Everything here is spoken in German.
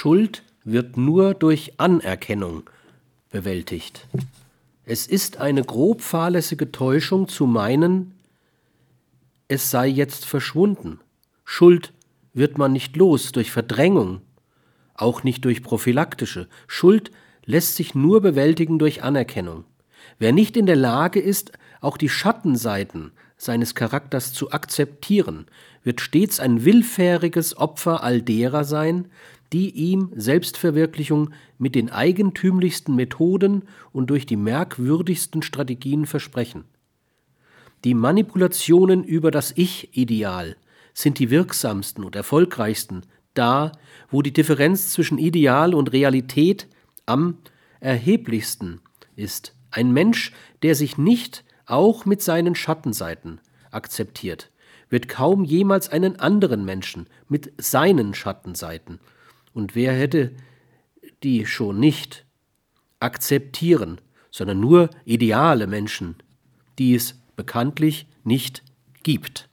Schuld wird nur durch Anerkennung bewältigt. Es ist eine grob fahrlässige Täuschung zu meinen, es sei jetzt verschwunden. Schuld wird man nicht los durch Verdrängung, auch nicht durch prophylaktische. Schuld lässt sich nur bewältigen durch Anerkennung. Wer nicht in der Lage ist, auch die Schattenseiten seines Charakters zu akzeptieren, wird stets ein willfähriges Opfer all derer sein, die ihm Selbstverwirklichung mit den eigentümlichsten Methoden und durch die merkwürdigsten Strategien versprechen. Die Manipulationen über das Ich-Ideal sind die wirksamsten und erfolgreichsten, da, wo die Differenz zwischen Ideal und Realität am erheblichsten ist. Ein Mensch, der sich nicht auch mit seinen Schattenseiten akzeptiert, wird kaum jemals einen anderen Menschen mit seinen Schattenseiten, und wer hätte die schon nicht, akzeptieren, sondern nur ideale Menschen, die es bekanntlich nicht gibt.